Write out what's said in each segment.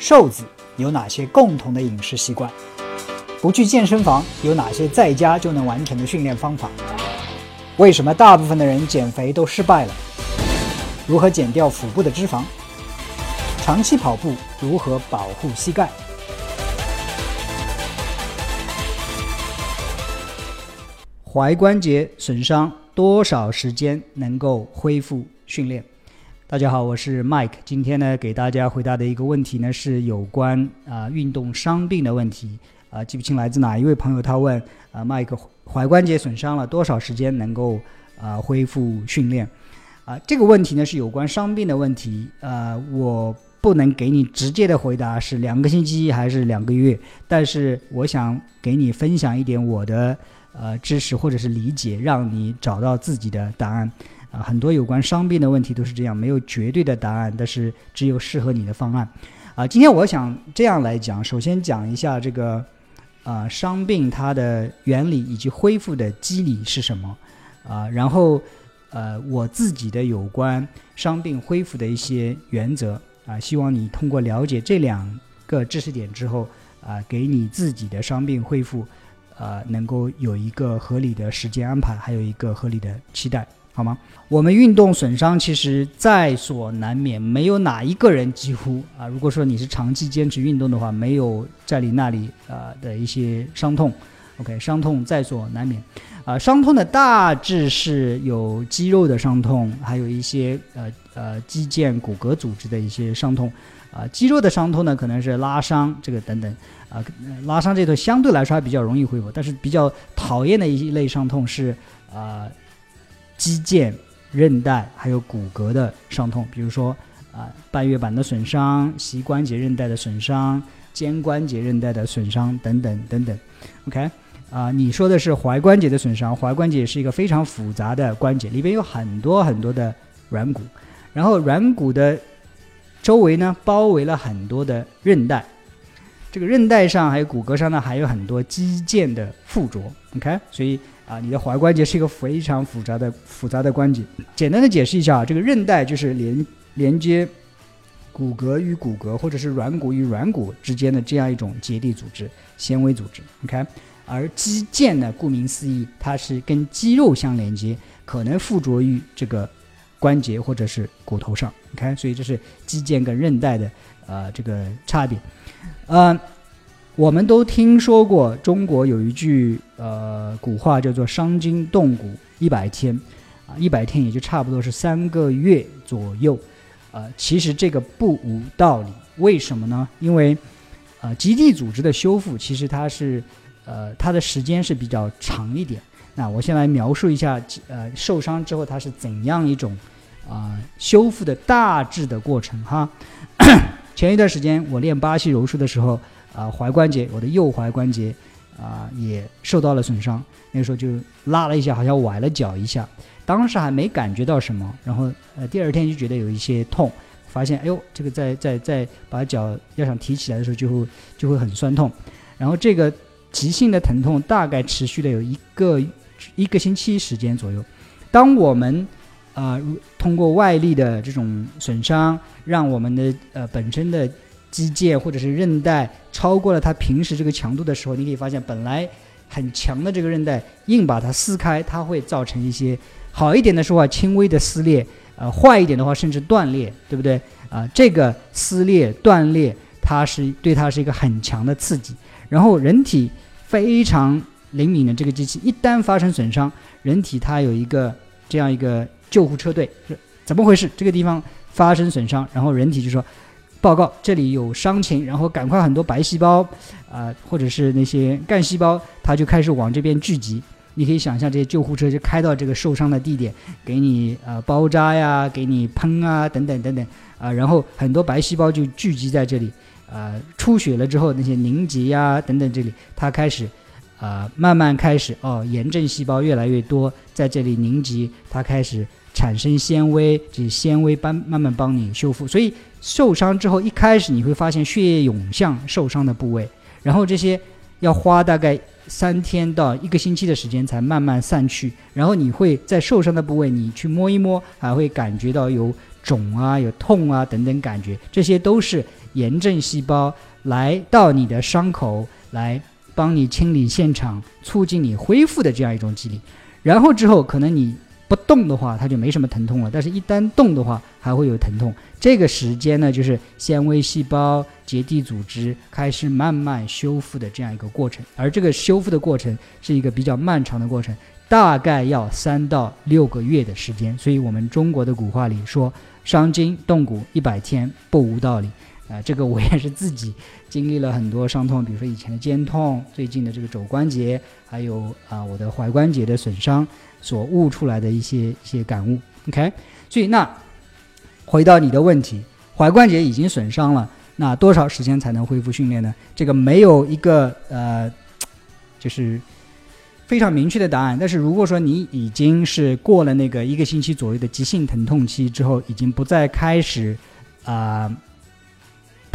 瘦子有哪些共同的饮食习惯？不去健身房有哪些在家就能完成的训练方法？为什么大部分的人减肥都失败了？如何减掉腹部的脂肪？长期跑步如何保护膝盖？踝关节损伤多少时间能够恢复训练？大家好，我是 Mike。今天呢，给大家回答的一个问题呢，是有关啊运动伤病的问题啊，记不清来自哪一位朋友，他问啊，Mike 踝关节损伤了多少时间能够啊恢复训练？啊，这个问题呢是有关伤病的问题啊，我不能给你直接的回答是两个星期还是两个月，但是我想给你分享一点我的呃知识或者是理解，让你找到自己的答案。啊，很多有关伤病的问题都是这样，没有绝对的答案，但是只有适合你的方案。啊，今天我想这样来讲，首先讲一下这个啊伤病它的原理以及恢复的机理是什么啊，然后呃我自己的有关伤病恢复的一些原则啊，希望你通过了解这两个知识点之后啊，给你自己的伤病恢复啊能够有一个合理的时间安排，还有一个合理的期待。好吗？我们运动损伤其实在所难免，没有哪一个人几乎啊。如果说你是长期坚持运动的话，没有这里那里啊的一些伤痛。OK，伤痛在所难免啊。伤痛的大致是有肌肉的伤痛，还有一些呃呃肌腱骨骼组织的一些伤痛啊。肌肉的伤痛呢，可能是拉伤这个等等啊。拉伤这段相对来说还比较容易恢复，但是比较讨厌的一类伤痛是啊。肌腱、韧带还有骨骼的伤痛，比如说啊半月板的损伤、膝关节韧带的损伤、肩关节韧带的损伤等等等等。OK，啊，你说的是踝关节的损伤，踝关节是一个非常复杂的关节，里边有很多很多的软骨，然后软骨的周围呢包围了很多的韧带，这个韧带上还有骨骼上呢还有很多肌腱的附着。OK，所以。啊，你的踝关节是一个非常复杂的复杂的关节。简单的解释一下啊，这个韧带就是连连接骨骼与骨骼，或者是软骨与软骨之间的这样一种结缔组织、纤维组织。OK，而肌腱呢，顾名思义，它是跟肌肉相连接，可能附着于这个关节或者是骨头上。OK，所以这是肌腱跟韧带的呃这个差别。嗯。我们都听说过，中国有一句呃古话叫做“伤筋动骨一百天”，啊，一百天也就差不多是三个月左右，呃，其实这个不无道理。为什么呢？因为，呃，基地组织的修复其实它是，呃，它的时间是比较长一点。那我先来描述一下，呃，受伤之后它是怎样一种啊修复的大致的过程哈。前一段时间我练巴西柔术的时候。啊，踝关节，我的右踝关节啊也受到了损伤。那个时候就拉了一下，好像崴了脚一下，当时还没感觉到什么。然后呃，第二天就觉得有一些痛，发现哎呦，这个在在在把脚要想提起来的时候就会就会很酸痛。然后这个急性的疼痛大概持续了有一个一个星期时间左右。当我们啊通过外力的这种损伤，让我们的呃本身的肌腱或者是韧带超过了它平时这个强度的时候，你可以发现本来很强的这个韧带硬把它撕开，它会造成一些好一点的说话轻微的撕裂，呃，坏一点的话甚至断裂，对不对？啊，这个撕裂断裂，它是对它是一个很强的刺激。然后人体非常灵敏的这个机器，一旦发生损伤，人体它有一个这样一个救护车队，是怎么回事？这个地方发生损伤，然后人体就说。报告，这里有伤情，然后赶快很多白细胞，啊，或者是那些干细胞，它就开始往这边聚集。你可以想象，这些救护车就开到这个受伤的地点，给你呃包扎呀，给你喷啊，等等等等啊，然后很多白细胞就聚集在这里，啊，出血了之后那些凝结呀等等，这里它开始啊慢慢开始哦，炎症细胞越来越多在这里凝集，它开始。产生纤维，这些纤维帮慢慢帮你修复。所以受伤之后，一开始你会发现血液涌向受伤的部位，然后这些要花大概三天到一个星期的时间才慢慢散去，然后你会在受伤的部位你去摸一摸，还会感觉到有肿啊、有痛啊等等感觉，这些都是炎症细胞来到你的伤口来帮你清理现场、促进你恢复的这样一种机理。然后之后可能你。不动的话，它就没什么疼痛了。但是，一旦动的话，还会有疼痛。这个时间呢，就是纤维细胞、结缔组织开始慢慢修复的这样一个过程。而这个修复的过程是一个比较漫长的过程，大概要三到六个月的时间。所以，我们中国的古话里说：“伤筋动骨一百天，不无道理。”啊，这个我也是自己经历了很多伤痛，比如说以前的肩痛，最近的这个肘关节，还有啊我的踝关节的损伤。所悟出来的一些一些感悟，OK，所以那回到你的问题，踝关节已经损伤了，那多少时间才能恢复训练呢？这个没有一个呃，就是非常明确的答案。但是如果说你已经是过了那个一个星期左右的急性疼痛期之后，已经不再开始啊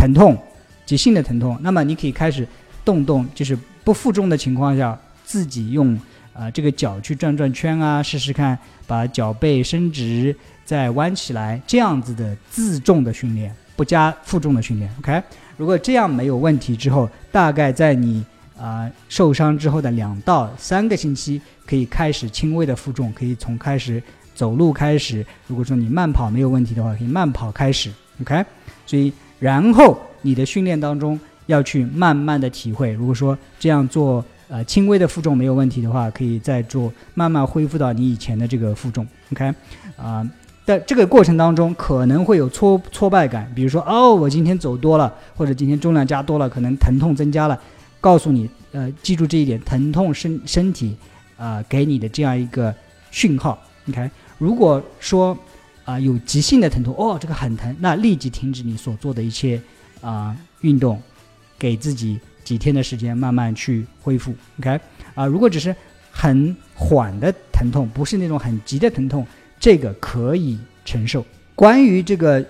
疼痛，急性的疼痛，那么你可以开始动动，就是不负重的情况下，自己用。啊，这个脚去转转圈啊，试试看，把脚背伸直，再弯起来，这样子的自重的训练，不加负重的训练。OK，如果这样没有问题之后，大概在你啊受伤之后的两到三个星期，可以开始轻微的负重，可以从开始走路开始。如果说你慢跑没有问题的话，可以慢跑开始。OK，所以然后你的训练当中要去慢慢的体会，如果说这样做。呃，轻微的负重没有问题的话，可以再做，慢慢恢复到你以前的这个负重。OK，啊，在这个过程当中可能会有挫挫败感，比如说哦，我今天走多了，或者今天重量加多了，可能疼痛增加了。告诉你，呃，记住这一点，疼痛身身体啊给你的这样一个讯号。OK，如果说啊有急性的疼痛，哦，这个很疼，那立即停止你所做的一切啊运动，给自己。几天的时间慢慢去恢复，OK，啊，如果只是很缓的疼痛，不是那种很急的疼痛，这个可以承受。关于这个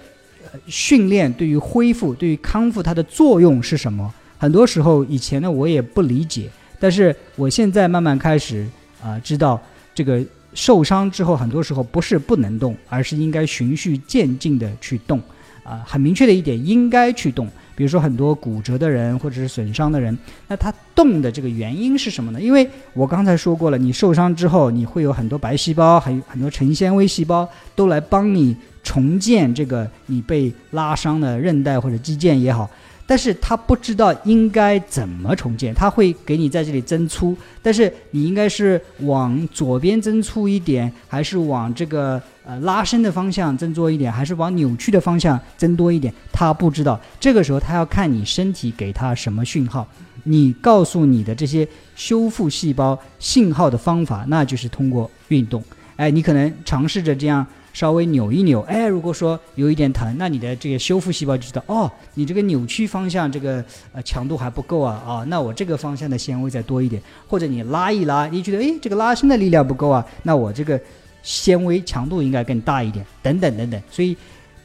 训练对于恢复、对于康复它的作用是什么？很多时候以前呢我也不理解，但是我现在慢慢开始啊知道，这个受伤之后很多时候不是不能动，而是应该循序渐进的去动，啊，很明确的一点，应该去动。比如说很多骨折的人或者是损伤的人，那他动的这个原因是什么呢？因为我刚才说过了，你受伤之后，你会有很多白细胞，还有很多成纤维细胞都来帮你重建这个你被拉伤的韧带或者肌腱也好。但是他不知道应该怎么重建，他会给你在这里增粗，但是你应该是往左边增粗一点，还是往这个呃拉伸的方向增多一点，还是往扭曲的方向增多一点？他不知道。这个时候他要看你身体给他什么讯号，你告诉你的这些修复细胞信号的方法，那就是通过运动。哎，你可能尝试着这样。稍微扭一扭，哎，如果说有一点疼，那你的这个修复细胞就知道，哦，你这个扭曲方向这个呃强度还不够啊，啊，那我这个方向的纤维再多一点，或者你拉一拉，你觉得哎这个拉伸的力量不够啊，那我这个纤维强度应该更大一点，等等等等。所以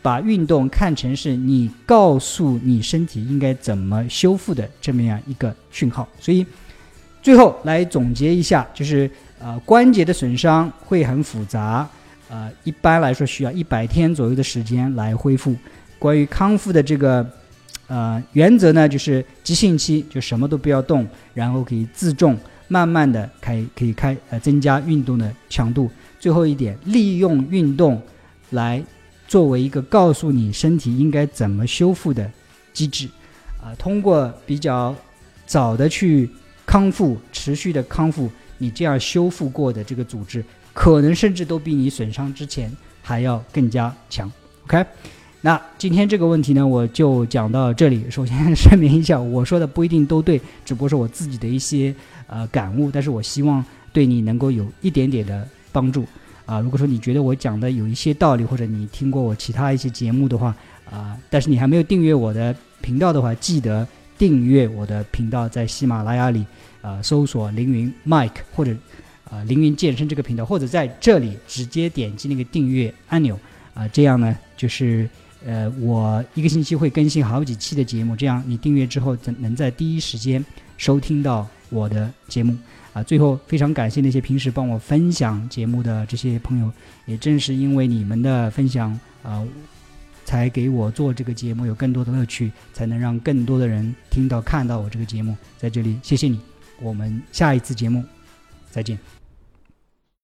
把运动看成是你告诉你身体应该怎么修复的这么样一个讯号。所以最后来总结一下，就是呃关节的损伤会很复杂。呃，一般来说需要一百天左右的时间来恢复。关于康复的这个呃原则呢，就是急性期就什么都不要动，然后可以自重，慢慢的开可以开呃增加运动的强度。最后一点，利用运动来作为一个告诉你身体应该怎么修复的机制。啊，通过比较早的去康复，持续的康复，你这样修复过的这个组织。可能甚至都比你损伤之前还要更加强。OK，那今天这个问题呢，我就讲到这里。首先声明一下，我说的不一定都对，只不过是我自己的一些呃感悟。但是我希望对你能够有一点点的帮助啊。如果说你觉得我讲的有一些道理，或者你听过我其他一些节目的话啊，但是你还没有订阅我的频道的话，记得订阅我的频道，在喜马拉雅里啊搜索凌云 Mike 或者。啊，凌云健身这个频道，或者在这里直接点击那个订阅按钮，啊，这样呢，就是呃，我一个星期会更新好几期的节目，这样你订阅之后，能在第一时间收听到我的节目啊。最后，非常感谢那些平时帮我分享节目的这些朋友，也正是因为你们的分享啊，才给我做这个节目有更多的乐趣，才能让更多的人听到看到我这个节目。在这里，谢谢你。我们下一次节目再见。